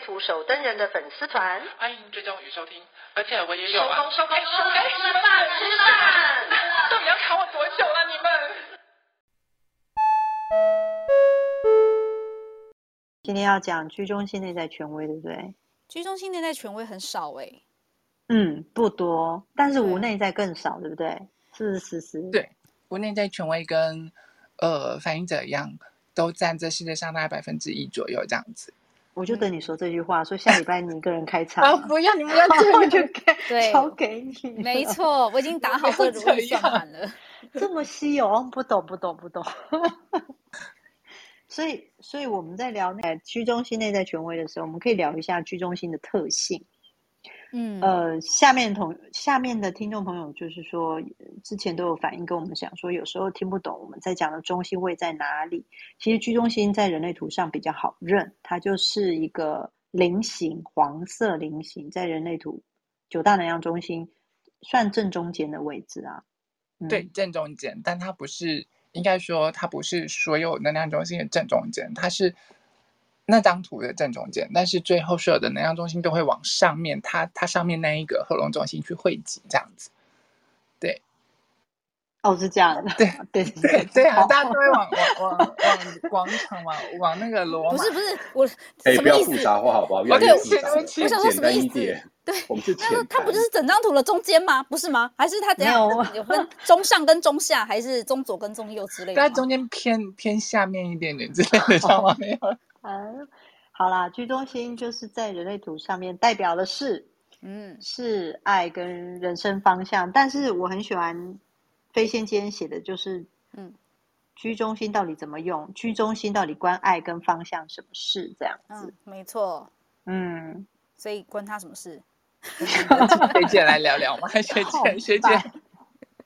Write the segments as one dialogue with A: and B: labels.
A: 图手登人的粉丝团，
B: 欢迎追踪与收听，而且我也有啊。
A: 收工收工收工，
B: 吃饭吃饭，到底要卡我多久了？你们？
C: 今天要讲居中心内在权威，对不对？
D: 居中心内在权威很少哎、欸，
C: 嗯，不多，但是无内在更少，对，不对？是是是，
B: 对，无内在权威跟呃反映者一样，都占这世界上大概百分之一左右这样子。
C: 我就等你说这句话，说下礼拜你一个人开 场。
B: 啊，不要，你们要这样就
D: 给
C: 交给你。
D: 没错，我已经打好这个如意算盘了。
C: 这么稀有，哦，不懂，不懂，不懂。所以，所以我们在聊那个居中心内在权威的时候，我们可以聊一下居中心的特性。
D: 嗯，
C: 呃，下面同下面的听众朋友就是说，之前都有反映跟我们讲说，有时候听不懂我们在讲的中心位在哪里。其实居中心在人类图上比较好认，它就是一个菱形，黄色菱形，在人类图九大能量中心算正中间的位置啊。
B: 嗯、对，正中间，但它不是，应该说它不是所有能量中心的正中间，它是。那张图的正中间，但是最后所有的能量中心都会往上面，它它上面那一个核龙中心去汇集，这样子。对，
C: 哦，是这样的。
B: 对对对对啊，大家都会往 往往往广场嘛，往那个罗马。
D: 不是不是，我
E: 哎，不要复杂化好不好？不要复杂。
D: 我想说什么意思？对，
E: 我们是
D: 那它不就是整张图的中间吗？不是吗？还是它怎样？有分 中上跟中下，还是中左跟中右之类的？
B: 在中间偏偏下面一点点之类的，知道吗？没有。
C: 嗯，好啦，居中心就是在人类图上面代表的是，嗯，是爱跟人生方向。但是我很喜欢飞仙今天写的就是，嗯，居中心到底怎么用？居中心到底关爱跟方向什么事？这样子，
D: 嗯、没错，
C: 嗯，
D: 所以关他什么事？
B: 学姐来聊聊吗？学姐，学姐。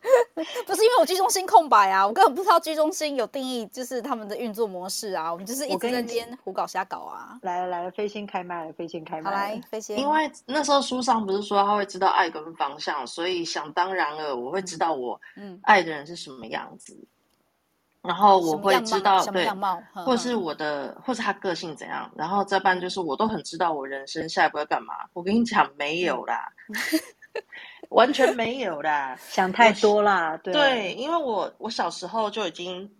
D: 不是因为我居中心空白啊，我根本不知道居中心有定义，就是他们的运作模式啊。我们就是一直在胡搞瞎搞啊。
C: 来了来了，飞仙开麦了，飞仙开麦。
D: 好来，飞仙。
F: 因为那时候书上不是说他会知道爱跟方向，所以想当然了，我会知道我嗯爱的人是什么样子，嗯、然后我会知道对，或是我的，或是他个性怎样。然后再办就是我都很知道我人生下一步要干嘛。我跟你讲，没有啦。完全没有啦，
C: 想太多啦。对，
F: 对，因为我我小时候就已经，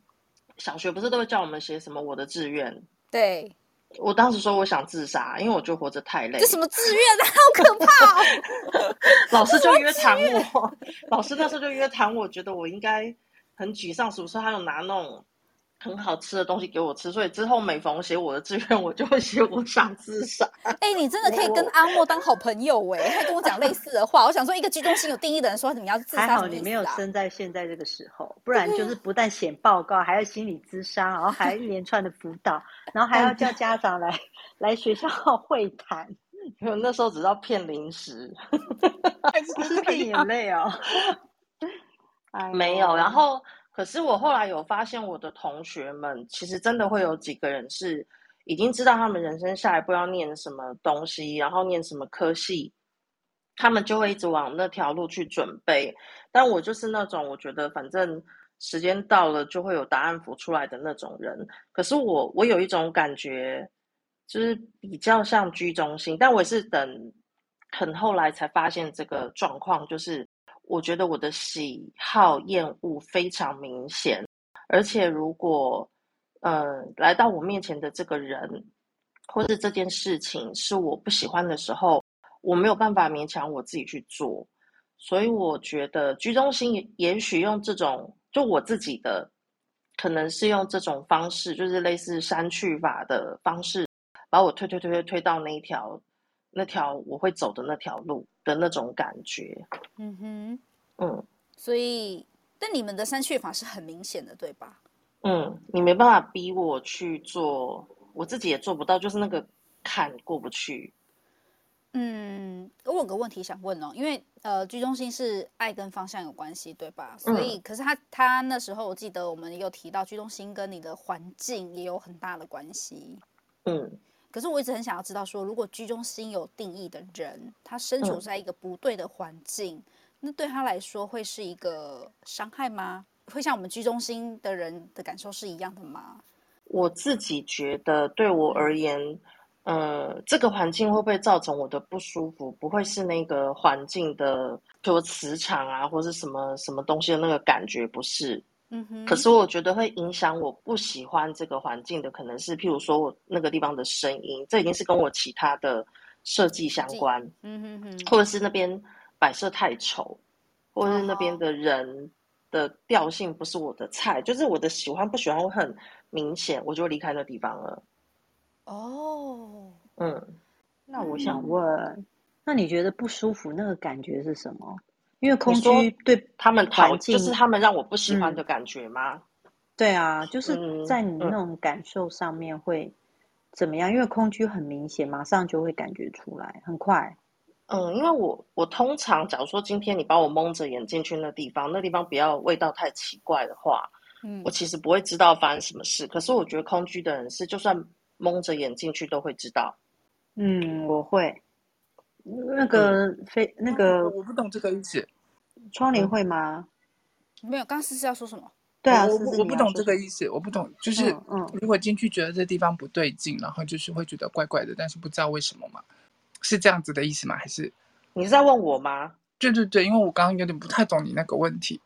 F: 小学不是都会叫我们写什么我的志愿？
D: 对，
F: 我当时说我想自杀，因为我觉得活着太累。
D: 这什么志愿啊？好可怕
F: 哦！老师就约谈我，老师那时候就约谈我，觉得我应该很沮丧，是不是？他有拿那种。很好吃的东西给我吃，所以之后每逢写我的志愿，我就会写我想自杀。
D: 哎、欸，你真的可以跟阿莫当好朋友哎、欸，他跟我讲类似的话。我想说，一个居中心有定义的人说你要自杀，
C: 还好你没有生在现在这个时候，不然就是不但写报告，还要心理咨商，然后还有一连串的辅导，然后还要叫家长来来学校会谈。
F: 因为那时候只知道骗零食，
C: 不是骗眼泪哦。
F: 没有，然后。可是我后来有发现，我的同学们其实真的会有几个人是已经知道他们人生下一步要念什么东西，然后念什么科系，他们就会一直往那条路去准备。但我就是那种我觉得反正时间到了就会有答案浮出来的那种人。可是我我有一种感觉，就是比较像居中心，但我也是等很后来才发现这个状况，就是。我觉得我的喜好厌恶非常明显，而且如果，呃，来到我面前的这个人，或是这件事情是我不喜欢的时候，我没有办法勉强我自己去做。所以我觉得居中心也许用这种，就我自己的，可能是用这种方式，就是类似删去法的方式，把我推推推推推到那一条。那条我会走的那条路的那种感觉，
D: 嗯哼，
F: 嗯，
D: 所以，但你们的删去法是很明显的，对吧？
F: 嗯，你没办法逼我去做，我自己也做不到，就是那个坎过不去。
D: 嗯，我有个问题想问哦，因为呃，居中心是爱跟方向有关系，对吧？所以，嗯、可是他他那时候我记得我们有提到居中心跟你的环境也有很大的关系。
F: 嗯，
D: 可是我一直很想要知道说，如果居中心有定义的人，他身处在一个不对的环境，嗯、那对他来说会是一个伤害吗？会像我们居中心的人的感受是一样的吗？
F: 我自己觉得，对我而言。嗯呃，这个环境会不会造成我的不舒服？不会是那个环境的，比如磁场啊，或是什么什么东西的那个感觉，不是。
D: 嗯哼。
F: 可是我觉得会影响我不喜欢这个环境的，可能是譬如说我那个地方的声音，这已经是跟我其他的设计相关。
D: 嗯哼哼。
F: 或者是那边摆设太丑，或者是那边的人的调性不是我的菜，就是我的喜欢不喜欢会很明显，我就离开那地方了。
D: 哦，
F: 嗯，
C: 那我想问，嗯、那你觉得不舒服那个感觉是什么？因为空居对
F: 他们环境，就是他们让我不喜欢的感觉吗？
C: 嗯、对啊，就是在你那种感受上面会怎么样？嗯嗯、因为空居很明显，马上就会感觉出来，很快。
F: 嗯，因为我我通常假如说今天你把我蒙着眼进去那地方，那地方不要味道太奇怪的话，嗯，我其实不会知道发生什么事。可是我觉得空居的人是就算。蒙着眼进去都会知道，
C: 嗯，我会。那个非、嗯、那个，
B: 我不懂这个意思。
C: 窗帘会吗？
D: 没有，刚刚思思要说什么？
C: 对啊，
B: 我我不懂这个意思，我不懂。就是，嗯，如果进去觉得这地方不对劲，然后就是会觉得怪怪的，但是不知道为什么嘛？是这样子的意思吗？还是
F: 你是在问我吗？
B: 对对对，因为我刚刚有点不太懂你那个问题。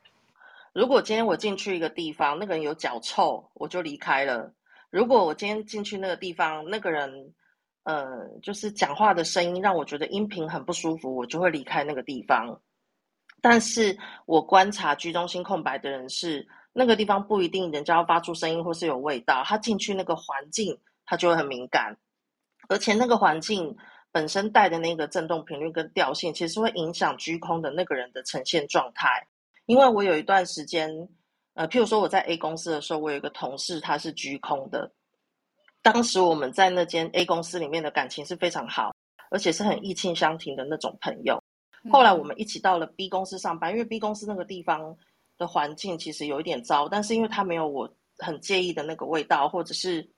F: 如果今天我进去一个地方，那个人有脚臭，我就离开了。如果我今天进去那个地方，那个人，呃，就是讲话的声音让我觉得音频很不舒服，我就会离开那个地方。但是我观察居中心空白的人是，那个地方不一定人家要发出声音或是有味道，他进去那个环境，他就会很敏感，而且那个环境本身带的那个震动频率跟调性，其实会影响居空的那个人的呈现状态。因为我有一段时间。呃，譬如说我在 A 公司的时候，我有一个同事，他是居空的。当时我们在那间 A 公司里面的感情是非常好，而且是很意气相挺的那种朋友。后来我们一起到了 B 公司上班，因为 B 公司那个地方的环境其实有一点糟，但是因为它没有我很介意的那个味道，或者是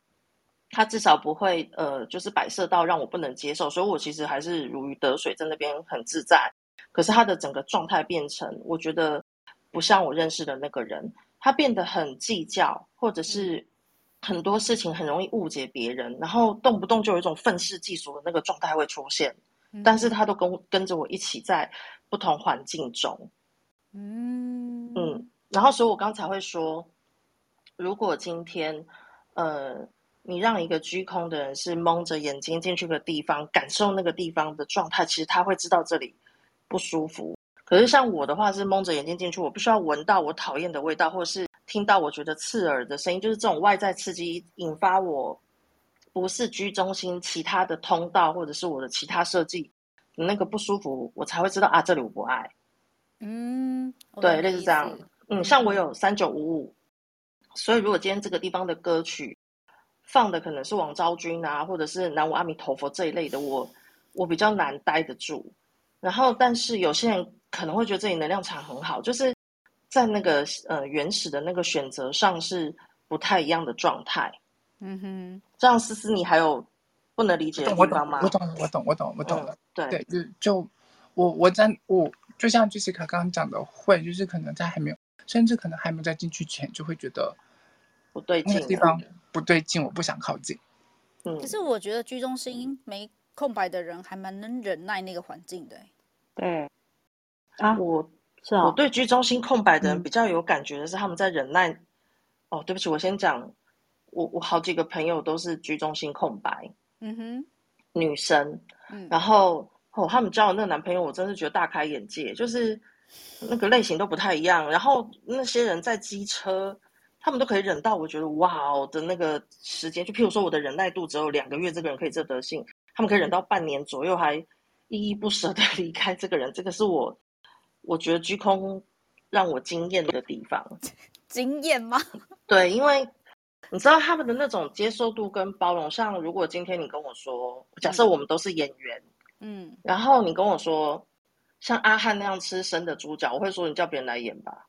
F: 它至少不会呃，就是摆设到让我不能接受，所以我其实还是如鱼得水，在那边很自在。可是他的整个状态变成，我觉得不像我认识的那个人。他变得很计较，或者是很多事情很容易误解别人，然后动不动就有一种愤世嫉俗的那个状态会出现。但是他都跟跟着我一起在不同环境中，
D: 嗯。
F: 嗯，然后所以我刚才会说，如果今天呃你让一个居空的人是蒙着眼睛进去个地方，感受那个地方的状态，其实他会知道这里不舒服。可是像我的话是蒙着眼睛进去，我必须要闻到我讨厌的味道，或是听到我觉得刺耳的声音，就是这种外在刺激引发我不是居中心其他的通道，或者是我的其他设计那个不舒服，我才会知道啊，这里我不爱。
D: 嗯，
F: 对，类似这样。嗯，像我有三九五五，所以如果今天这个地方的歌曲放的可能是王昭君啊，或者是南无阿弥陀佛这一类的，我我比较难待得住。然后，但是有些人。可能会觉得这里能量场很好，就是在那个呃原始的那个选择上是不太一样的状态。
D: 嗯哼，
F: 这样思思，你还有不能理解的地方吗？
B: 我懂，我懂，我懂，我懂了。
F: 嗯、对
B: 对，就就我我在我就像杰西卡刚刚讲的，会就是可能在还没有，甚至可能还没有在进去前，就会觉得
F: 不对劲，
B: 地方不对劲，我不想靠近。
D: 嗯，可是我觉得居中心没空白的人，还蛮能忍耐那个环境的。
C: 对。啊，
F: 我
C: 是啊，
F: 我对居中心空白的人比较有感觉的是他们在忍耐。嗯、哦，对不起，我先讲，我我好几个朋友都是居中心空白，
D: 嗯哼，
F: 女生，
D: 嗯，
F: 然后哦，他们交的那个男朋友，我真是觉得大开眼界，就是那个类型都不太一样。然后那些人在机车，他们都可以忍到我觉得哇哦的那个时间，就譬如说我的忍耐度只有两个月，这个人可以这德性，他们可以忍到半年左右，还依依不舍的 离开这个人，这个是我。我觉得居空让我惊艳的地方，
D: 惊艳吗？
F: 对，因为你知道他们的那种接受度跟包容，像如果今天你跟我说，假设我们都是演员，
D: 嗯，
F: 然后你跟我说，像阿汉那样吃生的猪脚，我会说你叫别人来演吧，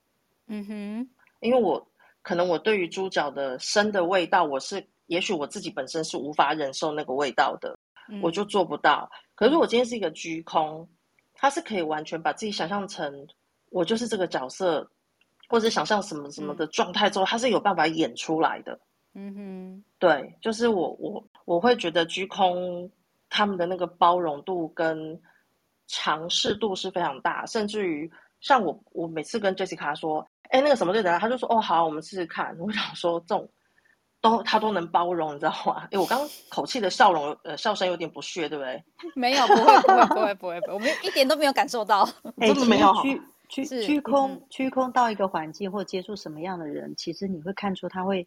D: 嗯哼，
F: 因为我可能我对于猪脚的生的味道，我是也许我自己本身是无法忍受那个味道的，
D: 嗯、
F: 我就做不到。可是我今天是一个居空，他是可以完全把自己想象成我就是这个角色。或者想象什么什么的状态之后，他是有办法演出来的。
D: 嗯哼，
F: 对，就是我我我会觉得居空他们的那个包容度跟尝试度是非常大，甚至于像我我每次跟 Jessica 说，哎，那个什么对的，他就说哦好，我们试试看。我想说这种都他都能包容，你知道吗？哎，我刚刚口气的笑容呃笑声有点不屑，对不对？
D: 没有，不会不会不会不会，我们一点都没有感受到，
F: 真的没有。
C: 居居空居空到一个环境或接触什么样的人，其实你会看出他会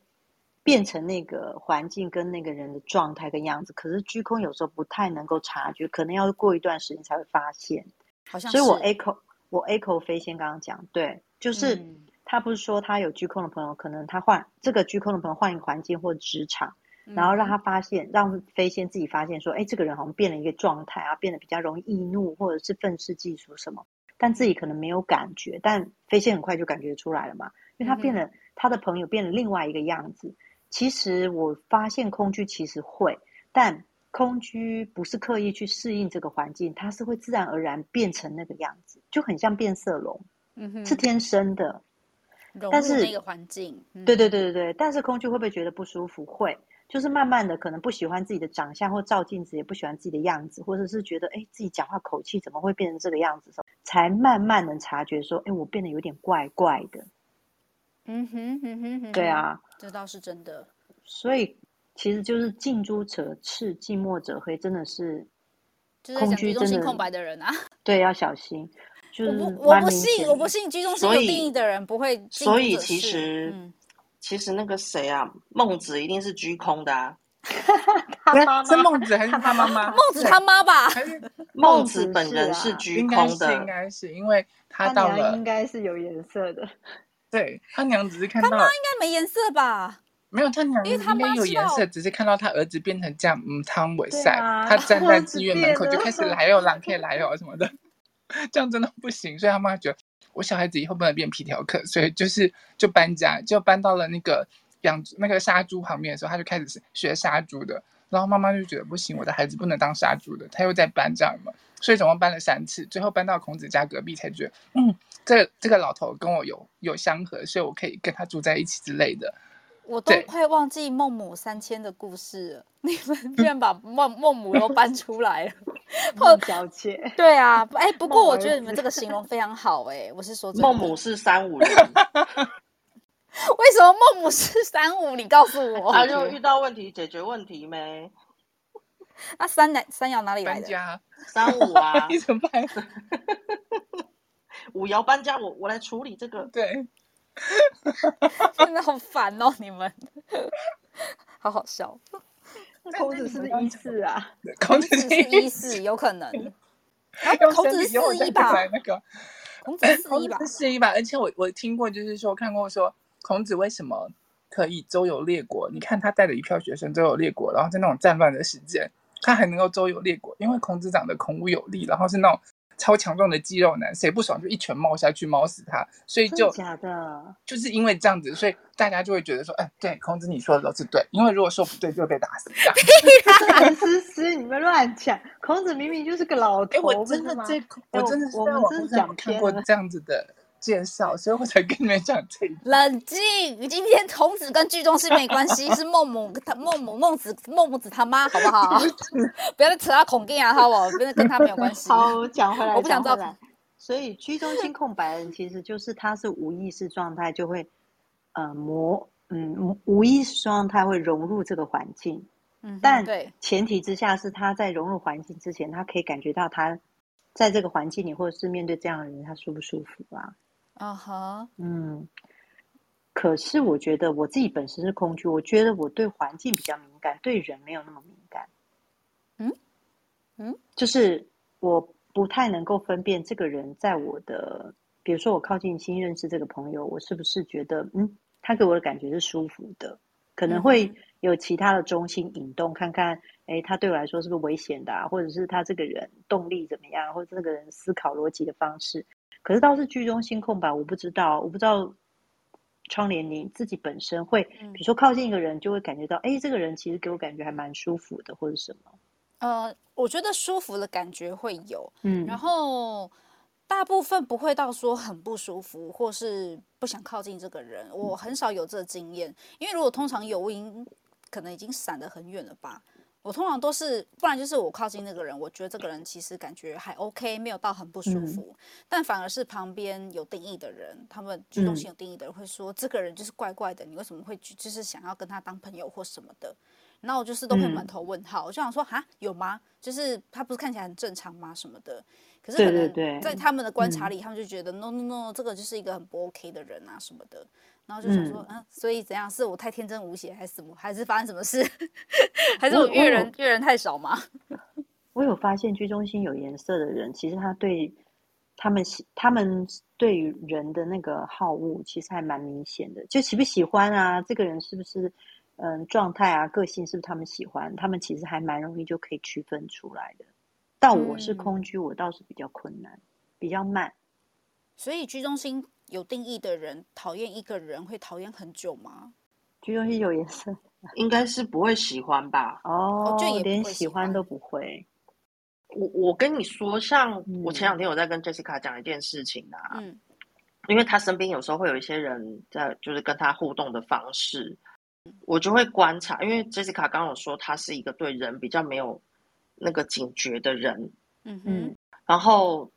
C: 变成那个环境跟那个人的状态跟样子。可是居空有时候不太能够察觉，可能要过一段时间才会发现。
D: 好像，
C: 所以我 echo 我 echo 飞仙刚刚讲，对，就是、
D: 嗯、
C: 他不是说他有居空的朋友，可能他换这个居空的朋友换一个环境或职场，
D: 嗯、
C: 然后让他发现，让飞仙自己发现说，哎，这个人好像变了一个状态啊，变得比较容易易怒，或者是愤世嫉俗什么。但自己可能没有感觉，但飞仙很快就感觉出来了嘛，因为他变了，嗯、他的朋友变了另外一个样子。其实我发现空居其实会，但空居不是刻意去适应这个环境，它是会自然而然变成那个样子，就很像变色龙，
D: 嗯哼，
C: 是天生的。
D: 但是那个环境，
C: 嗯、对对对对对，但是空居会不会觉得不舒服？会。就是慢慢的，可能不喜欢自己的长相，或照镜子也不喜欢自己的样子，或者是觉得，哎，自己讲话口气怎么会变成这个样子才慢慢能察觉说，哎，我变得有点怪怪的。
D: 嗯哼嗯哼，哼，
C: 对啊，
D: 这倒是真的。
C: 所以其实就是近朱者赤，近墨者黑，真的是
D: 空居中心空白的人啊。
C: 对，要小心。就是
D: 我不，我不信，我不信居中心有定义的人不会。
F: 所以其实。
D: 嗯
F: 其实那个谁啊，孟子一定是居空的啊。
B: 他妈妈是孟子还是他妈妈？
D: 孟子他妈吧？
F: 孟子本人是居空的，
B: 应该是因为他到了，
C: 应该是有颜色的。
B: 对，他娘只是看到他
D: 妈应该没颜色吧？
B: 没有，他娘应该有颜色，只是看到他儿子变成这样，嗯，汤为赛，他站在 妓院门口就开始来哦，狼可以来哦什么的，这样真的不行，所以他妈觉得。我小孩子以后不能变皮条客，所以就是就搬家，就搬到了那个养那个杀猪旁边的时候，他就开始学杀猪的。然后妈妈就觉得不行，我的孩子不能当杀猪的，他又在搬这样嘛，所以总共搬了三次，最后搬到孔子家隔壁，才觉得嗯，这这个老头跟我有有相合，所以我可以跟他住在一起之类的。
D: 我都快忘记孟母三迁的故事了，你们居然把孟孟母都搬出来了，
C: 孟小姐。
D: 对啊，哎，不过我觉得你们这个形容非常好，哎，我是说
F: 孟母是三五人。
D: 为什么孟母是三五？你告诉我。
F: 他就遇到问题解决问题没？
D: 那 三哪三爻哪里来的？
B: 搬家。
F: 三五啊？
B: 你怎么办？
F: 五爻搬家，我我来处理这个。
B: 对。
D: 真的好烦哦，你们，好好笑。
C: 孔子是不是一四啊？
D: 孔子是一四，有可能。孔子是四一吧？
B: 那个
D: 孔子是四一吧？
B: 四一吧。而且我我听过，就是说看过说，孔子为什么可以周游列国？你看他带着一票学生周游列国，然后在那种战乱的时间，他还能够周游列国，因为孔子长得孔武有力，然后是那种。超强壮的肌肉男，谁不爽就一拳冒下去，猫死他。所以就
C: 假的，
B: 就是因为这样子，所以大家就会觉得说，哎，对，孔子你说的都是对，因为如果说不对，就会被打死。
C: 韩思思，你们乱讲，孔子明明就是个老头。
B: 我真的这，我真的是在网上看过这样子的。介绍，所以我才跟你们讲这一。
D: 冷静，今天孔子跟居中是没关系，是孟母他孟母孟子孟母子他妈，好不好？不要再扯到孔经啊，好不好？跟跟他没有关系。
C: 好，讲回来，
D: 我不想知道。
C: 所以居中心空白人其实就是他是无意识状态，就会呃模嗯无意识状态会融入这个环境。嗯，但前提之下是他在融入环境之前，他可以感觉到他在这个环境里，或者是面对这样的人，他舒不舒服啊？
D: 啊哈，
C: 嗯，可是我觉得我自己本身是空居，我觉得我对环境比较敏感，对人没有那么敏感。
D: 嗯嗯，
C: 就是我不太能够分辨这个人在我的，比如说我靠近新认识这个朋友，我是不是觉得嗯，他给我的感觉是舒服的？可能会有其他的中心引动，看看，哎，他对我来说是不是危险的啊，或者是他这个人动力怎么样，或者这个人思考逻辑的方式。可是倒是居中心空白，我不知道，我不知道窗帘你自己本身会，比如说靠近一个人，就会感觉到，哎，这个人其实给我感觉还蛮舒服的，或者什么。
D: 呃，我觉得舒服的感觉会有，嗯，然后大部分不会到说很不舒服，或是不想靠近这个人。我很少有这个经验，因为如果通常有，我已经可能已经闪得很远了吧。我通常都是，不然就是我靠近那个人，我觉得这个人其实感觉还 OK，没有到很不舒服，嗯、但反而是旁边有定义的人，他们主动性有定义的人会说，嗯、这个人就是怪怪的，你为什么会就是想要跟他当朋友或什么的？然后我就是都会满头问号，嗯、我就想说，哈，有吗？就是他不是看起来很正常吗？什么的？可是可能在他们的观察里，他们就觉得 no no no，这个就是一个很不 OK 的人啊什么的。然后就想说，嗯，嗯，所以怎样？是我太天真无邪，还是什么？还是发生什么事？还是我阅人阅人太少吗？
C: 我有发现居中心有颜色的人，其实他对他们喜，他们对于人的那个好恶，其实还蛮明显的。就喜不喜欢啊？这个人是不是嗯状态啊？个性是不是他们喜欢？他们其实还蛮容易就可以区分出来的。但我是空居，我倒是比较困难，比较慢。
D: 所以居中心。有定义的人讨厌一个人会讨厌很久吗？
C: 居中心有颜色，
F: 应该是不会喜欢吧？
C: 哦，就也连喜欢都不会。
F: 我我跟你说，像我前两天我在跟 Jessica 讲一件事情啊，嗯，因为他身边有时候会有一些人在，就是跟他互动的方式，我就会观察。因为 Jessica 刚刚有说他是一个对人比较没有那个警觉的人，嗯嗯，然后。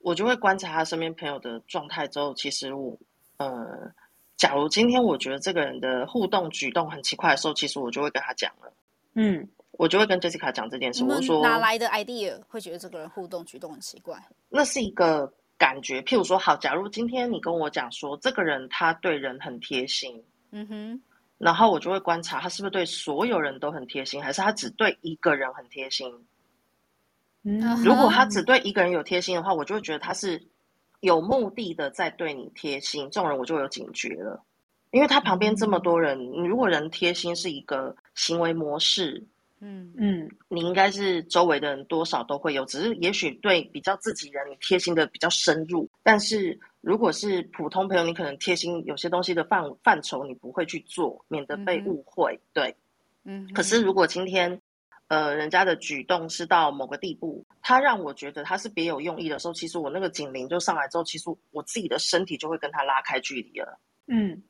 F: 我就会观察他身边朋友的状态之后，其实我，呃，假如今天我觉得这个人的互动举动很奇怪的时候，其实我就会跟他讲了。嗯，我就会跟 Jessica 讲这件事。我说
D: 哪来的 idea 会觉得这个人互动举动很奇怪？
F: 那是一个感觉。譬如说，好，假如今天你跟我讲说这个人他对人很贴心，嗯哼，然后我就会观察他是不是对所有人都很贴心，还是他只对一个人很贴心。如果他只对一个人有贴心的话，我就会觉得他是有目的的在对你贴心。这种人我就有警觉了，因为他旁边这么多人，你如果人贴心是一个行为模式，嗯嗯，你应该是周围的人多少都会有，只是也许对比较自己人，你贴心的比较深入。但是如果是普通朋友，你可能贴心有些东西的范范畴你不会去做，免得被误会。对，嗯。可是如果今天。呃，人家的举动是到某个地步，他让我觉得他是别有用意的时候，其实我那个警铃就上来之后，其实我自己的身体就会跟他拉开距离了。嗯，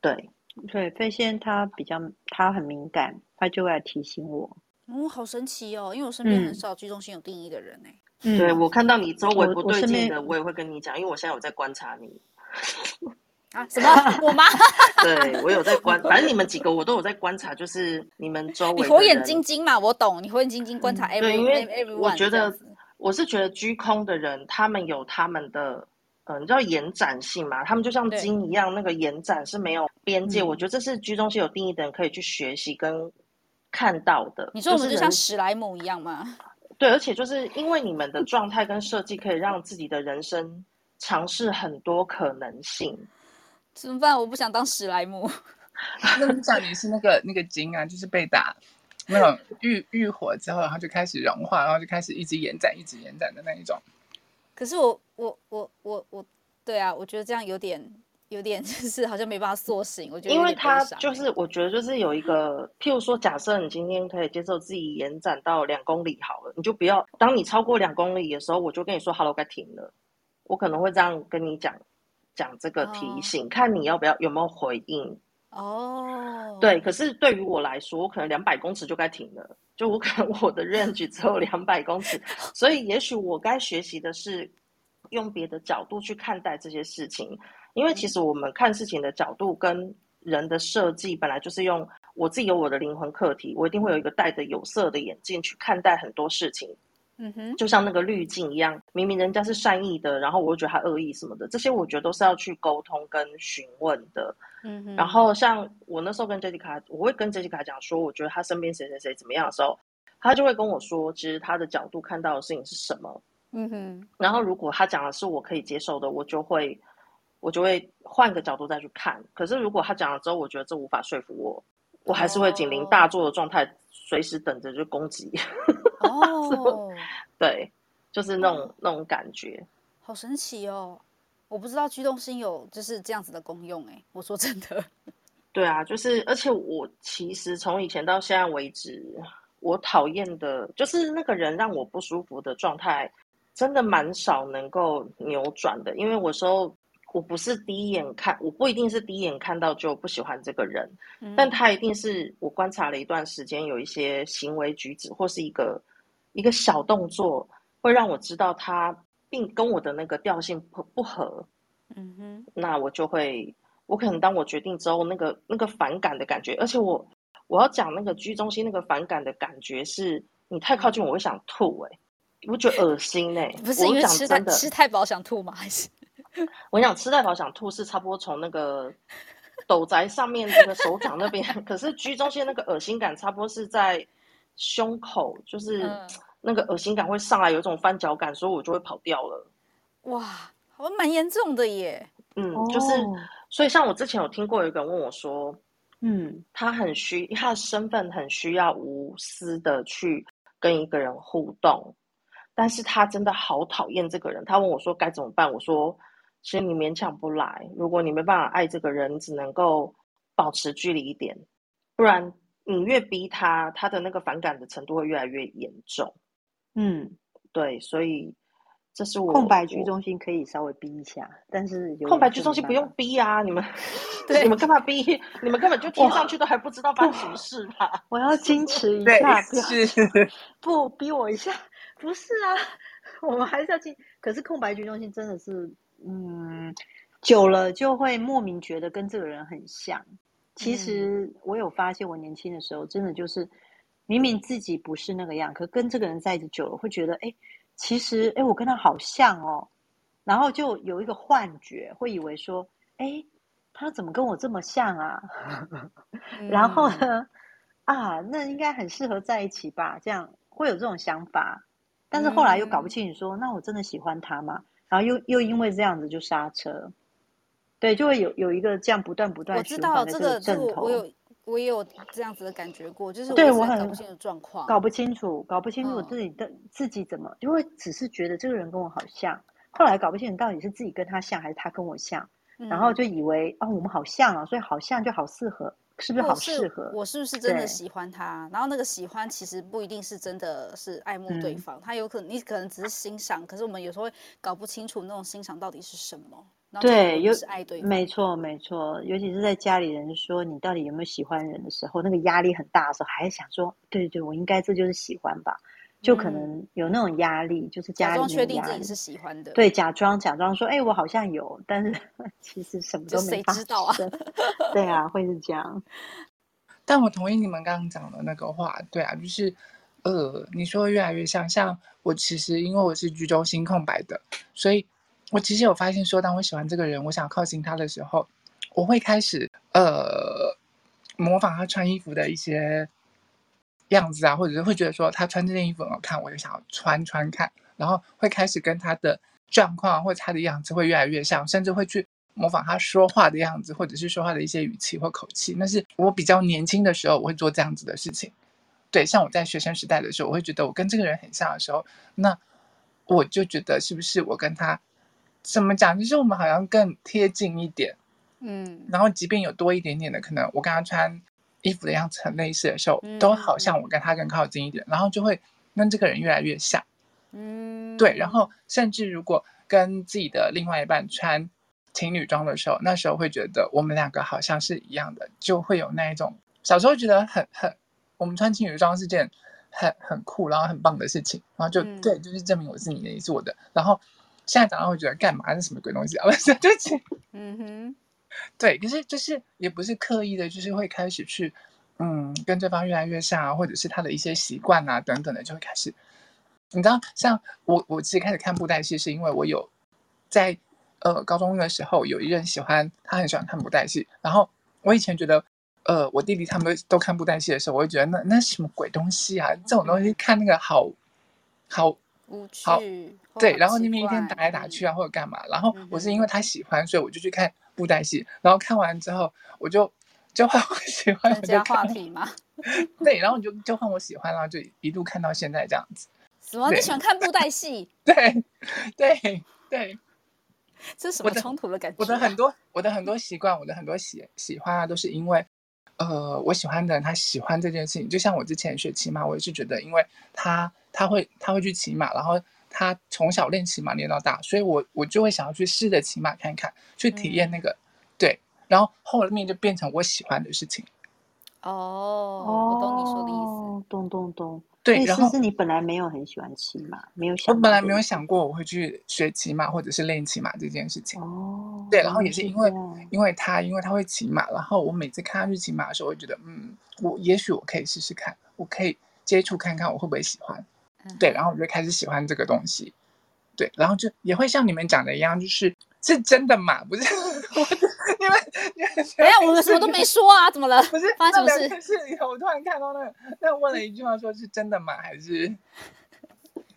F: 对
C: 对，飞仙他比较他很敏感，他就会来提醒我。
D: 哦，好神奇哦，因为我身边很少居中心有定义的人呢。
F: 嗯，对，我看到你周围不对劲的，我，我也会跟你讲，因为我现在有在观察你。
D: 啊？什么？我吗？
F: 对，我有在观，反正你们几个我都有在观察，就是你们周围。你
D: 火眼金睛嘛，我懂。你火眼金睛观察 every，
F: 对，因为我觉得我是觉得居空的人，他们有他们的，嗯、呃，你知道延展性嘛？他们就像金一样，那个延展是没有边界。我觉得这是居中心有定义的人可以去学习跟看到的。
D: 你说我们就像史莱姆一样吗？
F: 对，而且就是因为你们的状态跟设计，可以让自己的人生尝试很多可能性。
D: 怎么办？我不想当史莱姆。
B: 那你想你是那个那个筋啊，就是被打那种遇遇火之后，然后就开始融化，然后就开始一直延展，一直延展的那一种。
D: 可是我我我我我，对啊，我觉得这样有点有点 就是好像没办法塑形。我觉得
F: 因为他就是我觉得就是有一个，譬如说，假设你今天可以接受自己延展到两公里好了，你就不要当你超过两公里的时候，我就跟你说 “hello”，该停了。我可能会这样跟你讲。讲这个提醒，oh. 看你要不要有没有回应哦。Oh. 对，可是对于我来说，我可能两百公尺就该停了。就我可能我的 range 只有两百公尺，所以也许我该学习的是用别的角度去看待这些事情。因为其实我们看事情的角度跟人的设计本来就是用我自己有我的灵魂课题，我一定会有一个戴着有色的眼镜去看待很多事情。嗯哼，就像那个滤镜一样，明明人家是善意的，然后我又觉得他恶意什么的，这些我觉得都是要去沟通跟询问的。嗯哼，然后像我那时候跟 Jessica，我会跟 Jessica 讲说，我觉得他身边谁谁谁怎么样的时候，他就会跟我说，其实他的角度看到的事情是什么。嗯哼，然后如果他讲的是我可以接受的，我就会我就会换个角度再去看。可是如果他讲了之后，我觉得这无法说服我。我还是会警铃大作的状态，随时等着就攻击。
D: 哦，
F: 对，就是那种那种感觉，
D: 好神奇哦！我不知道驱动心有就是这样子的功用哎，我说真的。
F: 对啊，就是而且我其实从以前到现在为止，我讨厌的就是那个人让我不舒服的状态，真的蛮少能够扭转的。因为我说我不是第一眼看，我不一定是第一眼看到就不喜欢这个人，嗯、但他一定是我观察了一段时间，有一些行为举止或是一个一个小动作，会让我知道他并跟我的那个调性不不合。嗯哼，那我就会，我可能当我决定之后，那个那个反感的感觉，而且我我要讲那个居中心那个反感的感觉是，你太靠近我会想吐哎、欸，我觉得恶心哎、欸，
D: 不是因为吃太吃太饱想吐吗？还是
F: 我想吃太饱想吐是差不多从那个斗宅上面那个手掌那边，可是居中心那个恶心感差不多是在胸口，就是那个恶心感会上来，有一种翻脚感，所以我就会跑掉了。
D: 哇。我蛮严重的耶，
F: 嗯，就是，所以像我之前有听过有一个人问我说，嗯，他很需，他的身份很需要无私的去跟一个人互动，但是他真的好讨厌这个人。他问我说该怎么办？我说，其实你勉强不来，如果你没办法爱这个人，只能够保持距离一点，不然你越逼他，他的那个反感的程度会越来越严重。嗯，对，所以。这是我
C: 空白居中心可以稍微逼一下，但是有
F: 空白居中心不用逼啊！你们，对 你们干嘛逼？你们根本就听上去都还不知道发生什么事吧？
C: 我要矜持一 下，不逼我一下，不是啊，我们还是要进。可是空白居中心真的是，嗯，久了就会莫名觉得跟这个人很像。其实我有发现，我年轻的时候真的就是明明自己不是那个样，可跟这个人在一起久了，会觉得哎。诶其实，哎，我跟他好像哦，然后就有一个幻觉，会以为说，哎，他怎么跟我这么像啊？嗯、然后呢，啊，那应该很适合在一起吧？这样会有这种想法，但是后来又搞不清楚说，说、嗯、那我真的喜欢他吗？然后又又因为这样子就刹车，对，就会有有一个这样不断不断循环的这个阵头。
D: 我有我也有这样子的感觉过，就是对我很搞不清楚状况，
C: 搞不清楚，搞不清楚自己的、嗯、自己怎么，因为只是觉得这个人跟我好像，后来搞不清楚到底是自己跟他像还是他跟我像，嗯、然后就以为哦我们好像啊，所以好像就好适合，是不是好适合？
D: 我是不是真的喜欢他？然后那个喜欢其实不一定是真的是爱慕对方，嗯、他有可能你可能只是欣赏，可是我们有时候会搞不清楚那种欣赏到底是什么。
C: 对，又是爱对方没错没错，尤其是在家里人说你到底有没有喜欢人的时候，那个压力很大的时候，还是想说，对对，我应该这就是喜欢吧，就可能有那种压力，嗯、就是假装
D: 确定自己是喜欢的，
C: 对，假装假装说，哎，我好像有，但是 其实什么都没发生，谁知道啊？对啊，会是这样。
B: 但我同意你们刚刚讲的那个话，对啊，就是呃，你说越来越像，像我其实因为我是居中心空白的，所以。我其实有发现，说当我喜欢这个人，我想靠近他的时候，我会开始呃模仿他穿衣服的一些样子啊，或者是会觉得说他穿这件衣服很好看，我就想要穿穿看，然后会开始跟他的状况或者他的样子会越来越像，甚至会去模仿他说话的样子，或者是说话的一些语气或口气。那是我比较年轻的时候，我会做这样子的事情。对，像我在学生时代的时候，我会觉得我跟这个人很像的时候，那我就觉得是不是我跟他。怎么讲？就是我们好像更贴近一点，嗯，然后即便有多一点点的可能，我跟他穿衣服的样子很类似的时候，嗯、都好像我跟他更靠近一点，然后就会跟这个人越来越像，嗯，对。然后甚至如果跟自己的另外一半穿情侣装的时候，那时候会觉得我们两个好像是一样的，就会有那一种小时候觉得很很，我们穿情侣装是件很很酷，然后很棒的事情，然后就、嗯、对，就是证明我是你的，你是我的，然后。现在早上会觉得干嘛？是什么鬼东西啊？不是，对不起。嗯哼，对，可是就是也不是刻意的，就是会开始去，嗯，跟对方越来越像啊，或者是他的一些习惯啊等等的，就会开始。你知道，像我，我其实开始看布袋戏，是因为我有在呃高中的时候有一任喜欢，他很喜欢看布袋戏。然后我以前觉得，呃，我弟弟他们都都看布袋戏的时候，我会觉得那那什么鬼东西啊？这种东西看那个好好。
D: 无趣，
B: 好，对，然后你们一天打来打去啊，或者干嘛？然后我是因为他喜欢，所以我就去看布袋戏。然后看完之后，我就 就换我喜欢，
D: 增加话题吗？
B: 对，然后你就就换我喜欢，然后就一路看到现在这样子。
D: 什么？你喜欢看布袋
B: 戏？对 对对，
D: 这是什么冲突的感觉？
B: 我的，我的很多我的很多习惯，我的很多喜喜欢啊，都是因为呃，我喜欢的人他喜欢这件事情。就像我之前学骑马，我也是觉得，因为他他会他会去骑马，然后他从小练骑马练到大，所以我我就会想要去试着骑马看看，去体验那个、嗯、对，然后后面就变成我喜欢的事情。
D: 哦，我懂你说的意思，
C: 懂懂懂。
B: 对，然后
C: 是你本来没有很喜欢骑马，没有想。
B: 我本来没有想过我会去学骑马或者是练骑马这件事情。
C: 哦，
B: 对，然后也是因为因为他因为他会骑马，然后我每次看他去骑马的时候，我会觉得嗯，我也许我可以试试看，我可以接触看看我会不会喜欢。嗯、对，然后我就开始喜欢这个东西。对，然后就也会像你们讲的一样，就是是真的嘛，不是？你们
D: 哎呀，我们什么都没说啊，怎么了？
B: 不是发生什么事？是我突然看到那个，那问了一句话，说是真的吗？还是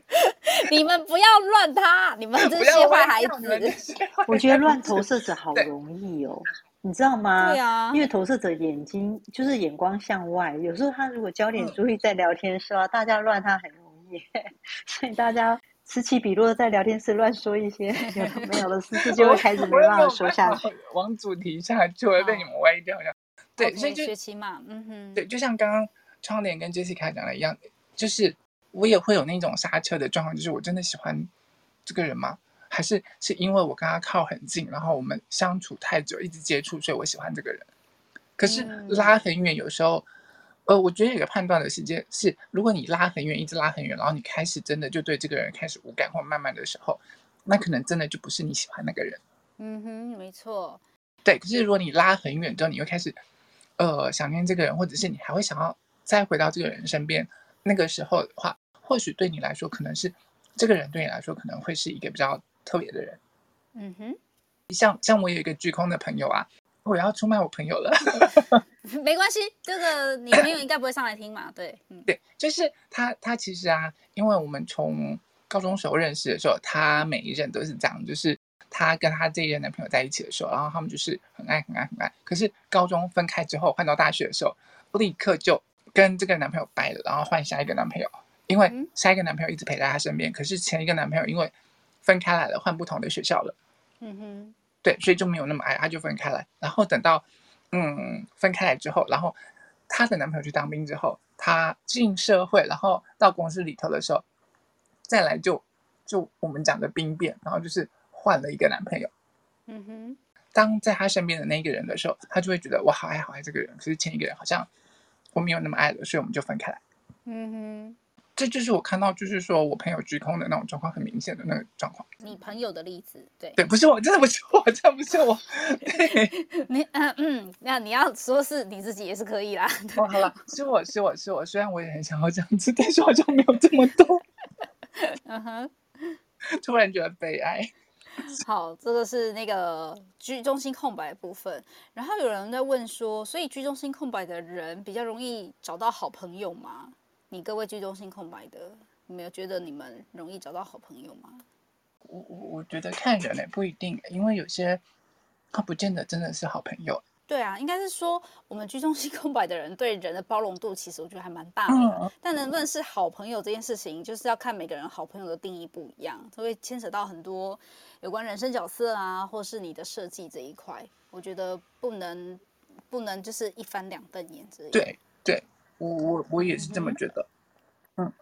D: 你们不要乱他？你们 这些坏孩子！
C: 我觉得乱投射者好容易哦，你知道吗？
D: 对啊，
C: 因为投射者眼睛就是眼光向外，有时候他如果焦点注意在聊天的时候，大家乱他很 所以大家。此起彼落，在聊天室乱说一些 有的没有的事情，就会开始没办法说下去。
B: 往主题下就会被你们歪掉。
D: 呀、
B: 对，
D: 所以就学骑马，嗯哼，
B: 对，就像刚刚窗帘跟 Jessica 讲的一样，就是我也会有那种刹车的状况，就是我真的喜欢这个人吗？还是是因为我跟他靠很近，然后我们相处太久，一直接触，所以我喜欢这个人。可是拉很远，有时候。呃，我觉得有个判断的时间是，如果你拉很远，一直拉很远，然后你开始真的就对这个人开始无感或慢慢的时候，那可能真的就不是你喜欢那个人。
D: 嗯哼，没错。
B: 对，可是如果你拉很远之后，你又开始呃想念这个人，或者是你还会想要再回到这个人身边，那个时候的话，或许对你来说，可能是这个人对你来说可能会是一个比较特别的人。
D: 嗯哼，
B: 像像我有一个巨空的朋友啊。我要出卖我朋友了，
D: 没关系，这个你朋友应该不会上来听嘛？对，嗯，
B: 对，就是他，他其实啊，因为我们从高中时候认识的时候，他每一任都是这样，就是他跟他这一任男朋友在一起的时候，然后他们就是很爱很爱很爱，可是高中分开之后，换到大学的时候，立刻就跟这个男朋友掰了，然后换下一个男朋友，因为下一个男朋友一直陪在他身边，可是前一个男朋友因为分开来了，换不同的学校了，
D: 嗯哼。
B: 对，所以就没有那么爱，他就分开来。然后等到，嗯，分开来之后，然后她的男朋友去当兵之后，她进社会，然后到公司里头的时候，再来就就我们讲的兵变，然后就是换了一个男朋友。
D: 嗯哼。
B: 当在她身边的那个人的时候，她就会觉得我好爱好爱这个人，可是前一个人好像我没有那么爱了，所以我们就分开来。
D: 嗯哼。
B: 这就是我看到，就是说我朋友居空的那种状况，很明显的那个状况。
D: 你朋友的例子，对
B: 对，不是我，真的不是我，真的不是我。对
D: 你嗯嗯，那你要说是你自己也是可以啦。
B: 哦，好了，是我是我是我，虽然我也很想要这样子，但是好像没有这么多。
D: 嗯哼，
B: 突然觉得悲哀。
D: 好，这个是那个居中心空白的部分。然后有人在问说，所以居中心空白的人比较容易找到好朋友吗？你各位居中心空白的，你没有觉得你们容易找到好朋友吗？
B: 我我我觉得看人呢，不一定，因为有些他不见得真的是好朋友。
D: 对啊，应该是说我们居中心空白的人对人的包容度，其实我觉得还蛮大的。嗯、但能不能是好朋友这件事情，就是要看每个人好朋友的定义不一样，它会牵扯到很多有关人生角色啊，或是你的设计这一块。我觉得不能不能就是一翻两瞪眼这样。
B: 对对。我我我也是这么觉得，嗯。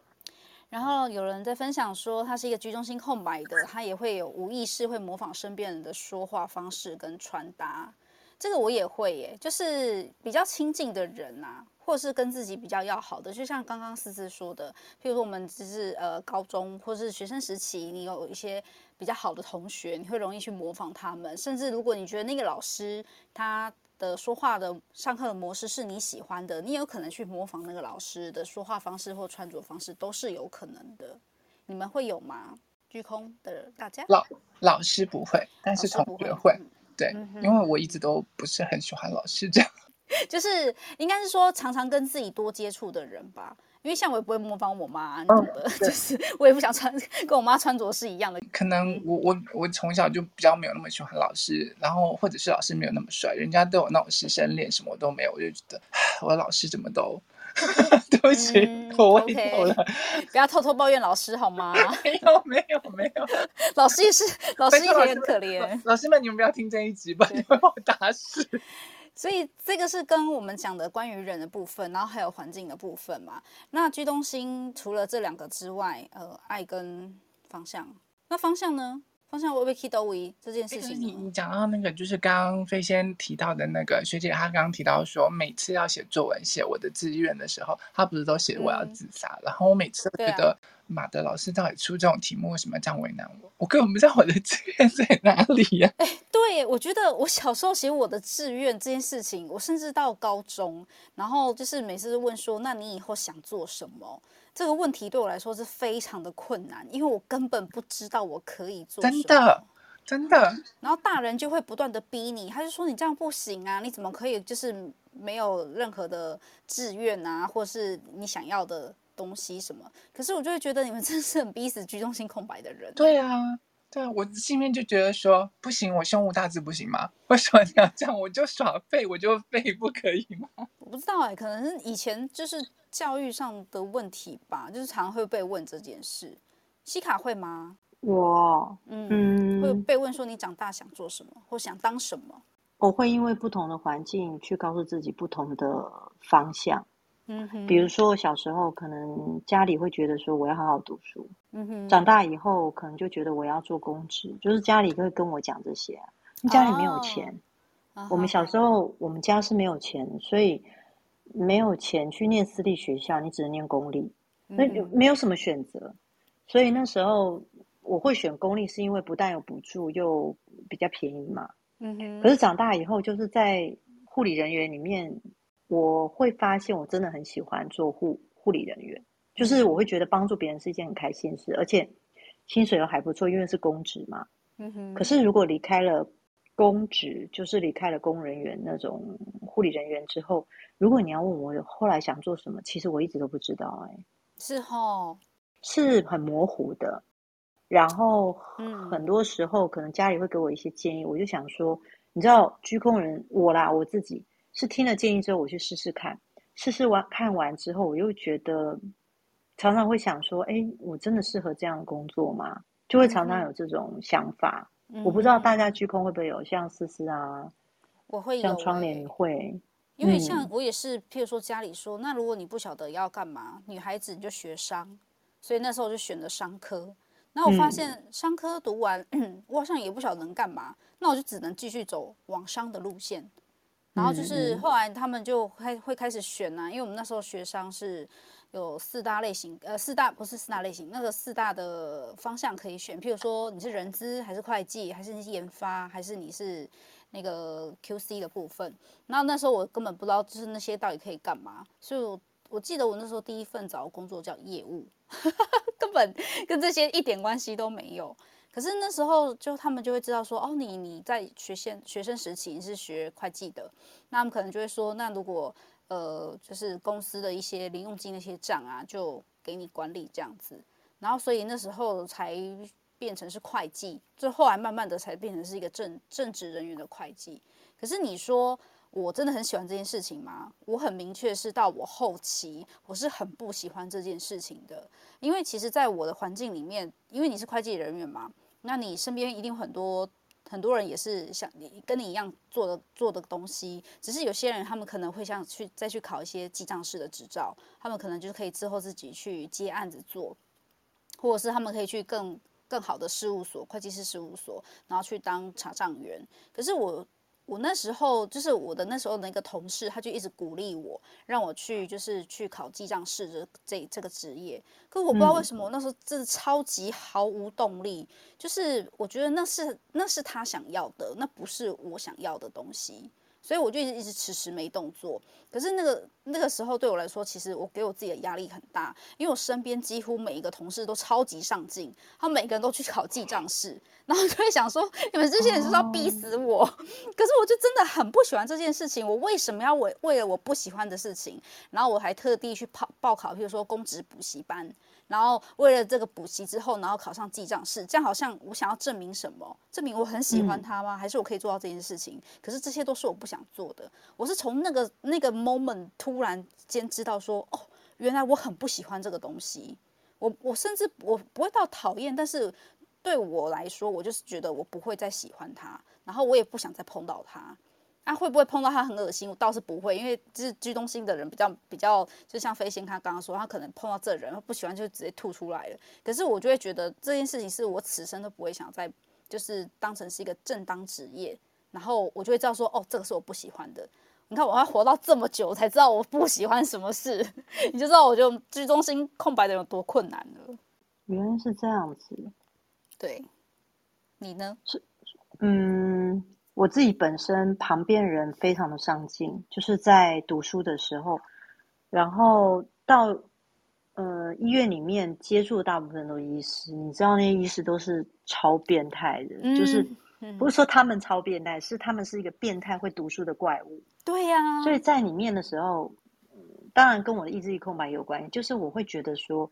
D: 然后有人在分享说，他是一个居中心空白的，他也会有无意识会模仿身边人的说话方式跟穿搭。这个我也会耶，就是比较亲近的人啊，或者是跟自己比较要好的，就像刚刚思思说的，譬如说我们只是呃高中或是学生时期，你有一些比较好的同学，你会容易去模仿他们，甚至如果你觉得那个老师他。的说话的上课的模式是你喜欢的，你有可能去模仿那个老师的说话方式或穿着方式，都是有可能的。你们会有吗？居空的大家
B: 老老师不会，但是同学会。对、嗯，因为我一直都不是很喜欢老师这样。
D: 就是应该是说常常跟自己多接触的人吧，因因为像我也不会模仿我妈，你懂的，哦、就是我也不想穿跟我妈穿着是一样的。
B: 可能我我我从小就比较没有那么喜欢老师，然后或者是老师没有那么帅，人家都有那种师生恋，什么我都没有，我就觉得我的老师怎么都。对不起，嗯、我胃痛了。
D: Okay. 不要偷偷抱怨老师好吗？
B: 没有，没有，没有。
D: 老师也是，老师也很可怜。
B: 老师们，你们不要听这一集吧，你会把我打死。
D: 所以这个是跟我们讲的关于人的部分，然后还有环境的部分嘛。那居东心除了这两个之外，呃，爱跟方向，那方向呢？方向会不会 key 到位这件事情？你
B: 你讲到那个，就是刚刚飞仙提到的那个学姐，她刚刚提到说，每次要写作文、写我的志愿的时候，她不是都写我要自杀？嗯、然后我每次都觉得，马德老师到底出这种题目，为什么这样为难我？我根本不知道我的志愿在哪里呀、啊？哎，
D: 对，我觉得我小时候写我的志愿这件事情，我甚至到高中，然后就是每次都问说，那你以后想做什么？这个问题对我来说是非常的困难，因为我根本不知道我可以做什么。
B: 真的，真的。
D: 然后大人就会不断的逼你，他就说你这样不行啊，你怎么可以就是没有任何的志愿啊，或是你想要的东西什么？可是我就会觉得你们真是很逼死居中心空白的人。
B: 对啊。对啊，我心里面就觉得说不行，我胸无大志不行吗？为什么你要这样？我就耍废，我就废，不可以吗？
D: 我不知道哎、欸，可能是以前就是教育上的问题吧，就是常常会被问这件事。西卡会吗？
C: 我
D: 嗯，嗯会被问说你长大想做什么，或想当什么？
C: 我会因为不同的环境去告诉自己不同的方向。
D: 嗯哼，
C: 比如说我小时候可能家里会觉得说我要好好读书，嗯哼，长大以后可能就觉得我要做公职，就是家里会跟我讲这些，家里没有钱，哦、我们小时候我们家是没有钱，所以没有钱去念私立学校，你只能念公立，那没有什么选择，所以那时候我会选公立，是因为不但有补助，又比较便宜嘛，嗯哼，可是长大以后就是在护理人员里面。我会发现，我真的很喜欢做护护理人员，就是我会觉得帮助别人是一件很开心的事，而且薪水又还不错，因为是公职嘛。嗯哼。可是如果离开了公职，就是离开了公人员那种护理人员之后，如果你要问我后来想做什么，其实我一直都不知道、欸。哎，
D: 是齁，
C: 是很模糊的。然后，嗯，很多时候可能家里会给我一些建议，我就想说，你知道，居空人我啦，我自己。是听了建议之后，我去试试看，试试完看完之后，我又觉得常常会想说：“哎，我真的适合这样的工作吗？”就会常常有这种想法。嗯、我不知道大家居空会不会有像思思啊，
D: 我会有
C: 像窗帘会，
D: 因为像我也是，譬如说家里说，那如果你不晓得要干嘛，女孩子你就学商，所以那时候我就选了商科。那我发现商科读完，嗯、我好像也不晓得能干嘛，那我就只能继续走网商的路线。然后就是后来他们就开会开始选呐、啊，因为我们那时候学商是有四大类型，呃，四大不是四大类型，那个四大的方向可以选，譬如说你是人资还是会计，还是你是研发，还是你是那个 QC 的部分。然后那时候我根本不知道就是那些到底可以干嘛，所以我我记得我那时候第一份找的工作叫业务，根本跟这些一点关系都没有。可是那时候就他们就会知道说，哦，你你在学现学生时期你是学会计的，那他们可能就会说，那如果呃就是公司的一些零用金那些账啊，就给你管理这样子，然后所以那时候才变成是会计，就后来慢慢的才变成是一个正正职人员的会计。可是你说。我真的很喜欢这件事情吗？我很明确是到我后期，我是很不喜欢这件事情的。因为其实，在我的环境里面，因为你是会计人员嘛，那你身边一定很多很多人也是像你跟你一样做的做的东西。只是有些人他们可能会像去再去考一些记账师的执照，他们可能就是可以之后自己去接案子做，或者是他们可以去更更好的事务所，会计师事务所，然后去当查账员。可是我。我那时候就是我的那时候的那个同事，他就一直鼓励我，让我去就是去考记账师这这这个职业。可是我不知道为什么，我那时候真的超级毫无动力。就是我觉得那是那是他想要的，那不是我想要的东西。所以我就一直一直迟迟没动作。可是那个那个时候对我来说，其实我给我自己的压力很大，因为我身边几乎每一个同事都超级上进，他们每个人都去考记账室，然后就会想说，你们这些人是要逼死我。可是我就真的很不喜欢这件事情，我为什么要为为了我不喜欢的事情，然后我还特地去报报考，比如说公职补习班。然后为了这个补习之后，然后考上记账师，这样好像我想要证明什么？证明我很喜欢他吗？还是我可以做到这件事情？可是这些都是我不想做的。我是从那个那个 moment 突然间知道说，哦，原来我很不喜欢这个东西。我我甚至我不会到讨厌，但是对我来说，我就是觉得我不会再喜欢他，然后我也不想再碰到他。那、啊、会不会碰到他很恶心？我倒是不会，因为就是居中心的人比较比较，就像飞仙他刚刚说，他可能碰到这人不喜欢就直接吐出来了。可是我就会觉得这件事情是我此生都不会想再就是当成是一个正当职业，然后我就会知道说，哦，这个是我不喜欢的。你看我要活到这么久才知道我不喜欢什么事，你就知道我就居中心空白的有多困难了。
C: 原来是这样子，
D: 对，你呢？
C: 是，嗯。我自己本身旁边人非常的上进，就是在读书的时候，然后到呃医院里面接触的大部分都是医师，你知道那些医师都是超变态的，嗯、就是不是说他们超变态，是他们是一个变态会读书的怪物。对呀、啊，所以在里面的时候，当然跟我的意志力空白有关系，就是我会觉得说，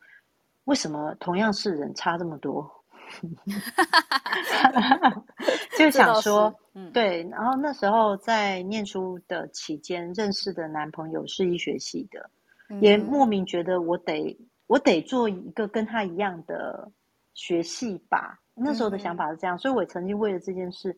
C: 为什么同样是人差这么多？就想说，嗯，对。然后那时候在念书的期间认识的男朋友是医学系的，嗯、也莫名觉得我得我得做一个跟他一样的学系吧。那时候的想法是这样，嗯、所以我曾经为了这件事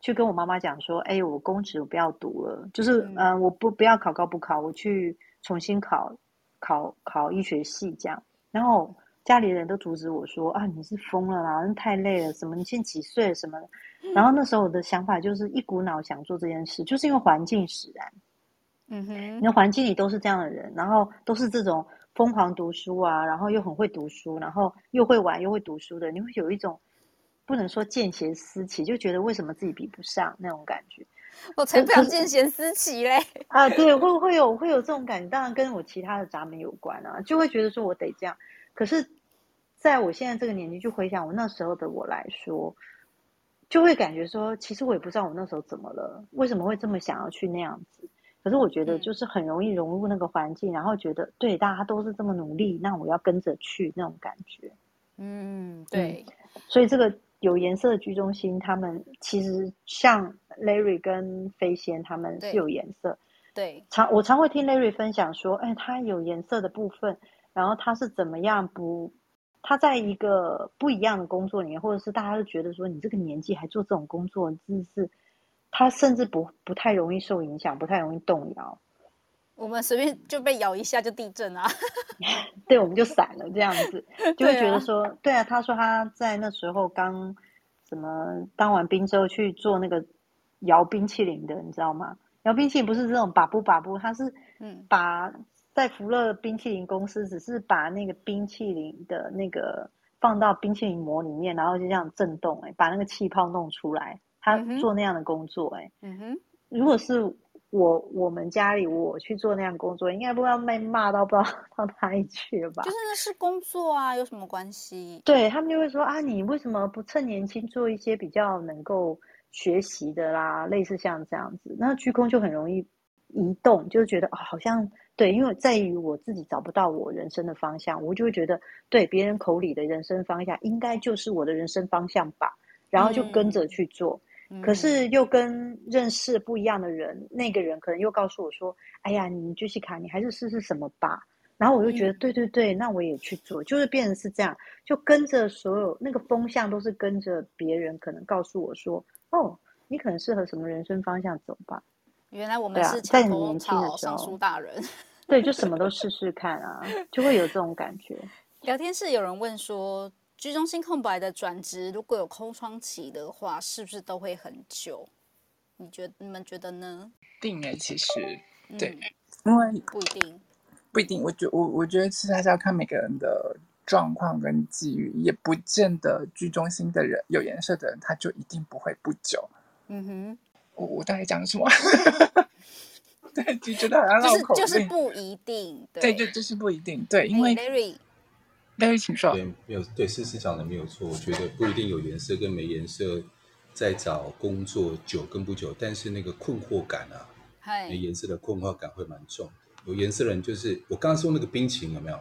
C: 去跟我妈妈讲说：“哎，我公职我不要读了，就是嗯、呃，我不不要考高不考，我去重新考考考医学系这样。”然后。家里人都阻止我说：“啊，你是疯了啦，那太累了，什么？你现在几岁？什么？”然后那时候我的想法就是一股脑想做这件事，就是因为环境使然。嗯哼，你的环境里都是这样的人，然后都是这种疯狂读书啊，然后又很会读书，然后又会玩又会读书的，你会有一种不能说见贤思齐，就觉得为什么自己比不上那种感觉。
D: 我才不要见贤思齐嘞！
C: 啊，对，会会有会有这种感觉，当然跟我其他的闸门有关啊，就会觉得说我得这样，可是。在我现在这个年纪，就回想我那时候的我来说，就会感觉说，其实我也不知道我那时候怎么了，为什么会这么想要去那样子。可是我觉得就是很容易融入那个环境，然后觉得对大家都是这么努力，那我要跟着去那种感觉。
D: 嗯，对。
C: 所以这个有颜色的居中心，他们其实像 Larry 跟飞仙，他们是有颜色。
D: 对。
C: 常我常会听 Larry 分享说，哎，他有颜色的部分，然后他是怎么样不。他在一个不一样的工作里面，或者是大家都觉得说你这个年纪还做这种工作，真是他甚至不不太容易受影响，不太容易动摇。
D: 我们随便就被咬一下就地震啊！
C: 对，我们就散了这样子，就会觉得说，对啊，对啊，他说他在那时候刚什么当完兵之后去做那个摇冰淇淋的，你知道吗？摇冰淇淋不是这种把布把布，他是嗯把。在福乐冰淇淋公司，只是把那个冰淇淋的那个放到冰淇淋膜里面，然后就这样震动，哎，把那个气泡弄出来。他做那样的工作，哎，嗯哼。如果是我，我们家里我去做那样工作，应该不知道被骂到不知道到哪里去了吧？
D: 就是那是工作啊，有什么关系？
C: 对，他们就会说啊，你为什么不趁年轻做一些比较能够学习的啦？类似像这样子，那居空就很容易移动，就是觉得好像。对，因为在于我自己找不到我人生的方向，我就会觉得，对别人口里的人生方向，应该就是我的人生方向吧，然后就跟着去做。嗯、可是又跟认识不一样的人，嗯、那个人可能又告诉我说：“哎呀，你杰西卡，你还是试试什么吧。”然后我就觉得，嗯、对对对，那我也去做，就是变成是这样，就跟着所有那个风向都是跟着别人，可能告诉我说：“哦，你可能适合什么人生方向走吧。”
D: 原来我们是在年轻的时候，尚书大人。
C: 对，就什么都试试看啊，就会有这种感觉。
D: 聊天室有人问说，居中心空白的转职，如果有空窗期的话，是不是都会很久？你觉得你们觉得呢？
B: 定哎，其实对，
D: 嗯、因为不一定，
B: 不一定。我觉我我觉得其实还是要看每个人的状况跟机遇，也不见得居中心的人有颜色的人，他就一定不会不久。嗯哼。我我大概讲什么？对，就觉得好像
D: 就是就是不一定，
B: 对，就就是不一定，对，因为 Larry，Larry，请说。
G: 对，没有对，事实讲的没有错。我觉得不一定有颜色跟没颜色，在找工作久跟不久，但是那个困惑感啊，没颜色的困惑感会蛮重。有颜色的人就是我刚刚说那个冰淇淋有没有？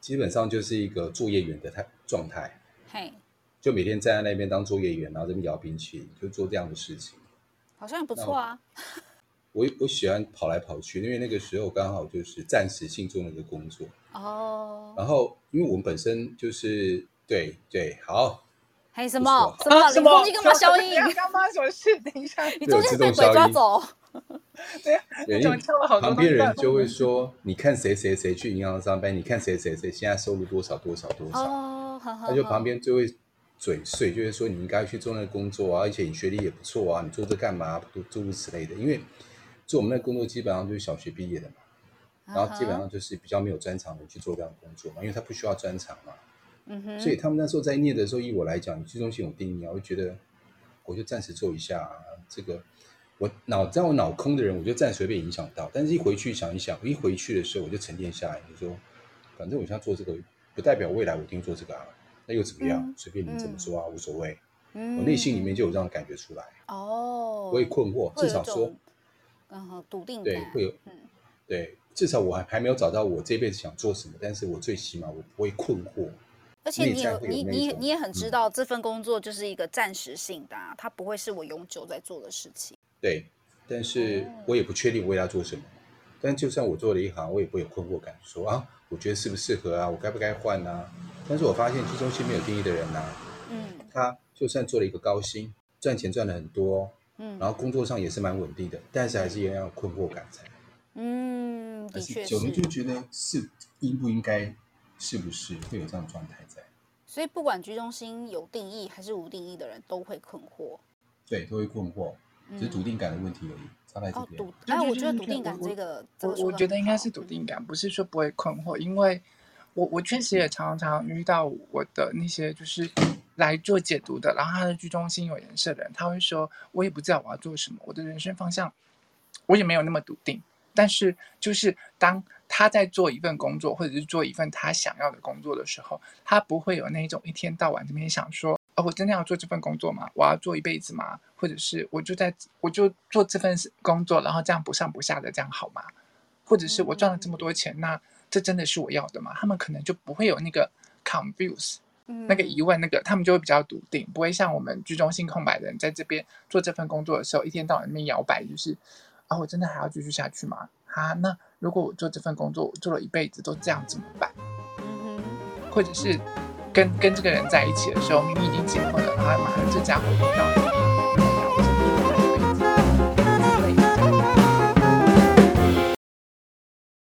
G: 基本上就是一个作业员的态状态。就每天站在那边当作业员，然后这边摇冰淇淋，就做这样的事情，
D: 好像不错啊。
G: 我我喜欢跑来跑去，因为那个时候刚好就是暂时性做那个工作
D: 哦。
G: 然后，因为我们本身就是对对好，
D: 还有什么什么什么？你干嘛消音？
B: 刚发生什么事？等一下，
D: 你中间被鬼抓走。
G: 对，旁边人就会说：“你看谁谁谁去银行上班？你看谁谁谁现在收入多少多少多少？”
D: 哦，
G: 他就旁边就会嘴碎，就会说你应该去做那个工作啊，而且你学历也不错啊，你做这干嘛？诸诸如此类的，因为。做我们那工作基本上就是小学毕业的嘛，uh. 然后基本上就是比较没有专长的去做这样的工作嘛，因为他不需要专长嘛。嗯哼、uh。所以他们那时候在念的时候，以我来讲，居中心有定义啊，我会觉得我就暂时做一下、啊、这个。我脑在我脑空的人，我就暂时会被影响到。但是一回去想一想，我一回去的时候，我就沉淀下来，就说反正我现在做这个，不代表未来我一定做这个啊。那又怎么样？随、uh. 便你怎么说啊，无所谓。嗯、uh。我内心里面就有这样的感觉出来。哦。我也困惑，至少
D: 说。笃定
G: 对会有，嗯，对，至少我还还没有找到我这辈子想做什么，但是我最起码我不会困惑。
D: 而且你有你你你也很知道这份工作就是一个暂时性的，啊，它不会是我永久在做的事情。
G: 对，但是我也不确定我要做什么。但就算我做了一行，我也不会有困惑感，说啊，我觉得适不适合啊，我该不该换啊？但是我发现居中心没有定义的人呐，啊，嗯，他就算做了一个高薪，赚钱赚了很多。嗯，然后工作上也是蛮稳定的，但是还是一样有困惑感在。
D: 嗯，的确是。
G: 久了就觉得是应不应该，是不是会有这样的状态在？
D: 所以不管居中心有定义还是无定义的人都会困惑。
G: 对，都会困惑，只是笃定感的问题而已。差在这边。
D: 哦，笃，哎，我觉得笃定感这个，
B: 我我觉得应该是笃定感，不是说不会困惑，因为我我确实也常常遇到我的那些就是。来做解读的，然后他的居中心有颜色的人，他会说：“我也不知道我要做什么，我的人生方向，我也没有那么笃定。”但是，就是当他在做一份工作，或者是做一份他想要的工作的时候，他不会有那种一天到晚这边想说：“哦，我真的要做这份工作吗？我要做一辈子吗？或者是我就在我就做这份工作，然后这样不上不下的这样好吗？或者是我赚了这么多钱，那这真的是我要的吗？”他们可能就不会有那个 confuse。那个疑问，那个他们就会比较笃定，不会像我们居中心空白的人在这边做这份工作的时候，一天到晚那边摇摆，就是啊，我真的还要继续下去吗？啊，那如果我做这份工作，我做了一辈子都这样怎么办？嗯，或者是跟跟这个人在一起的时候，明明已经结婚了，然后马上这家伙又要。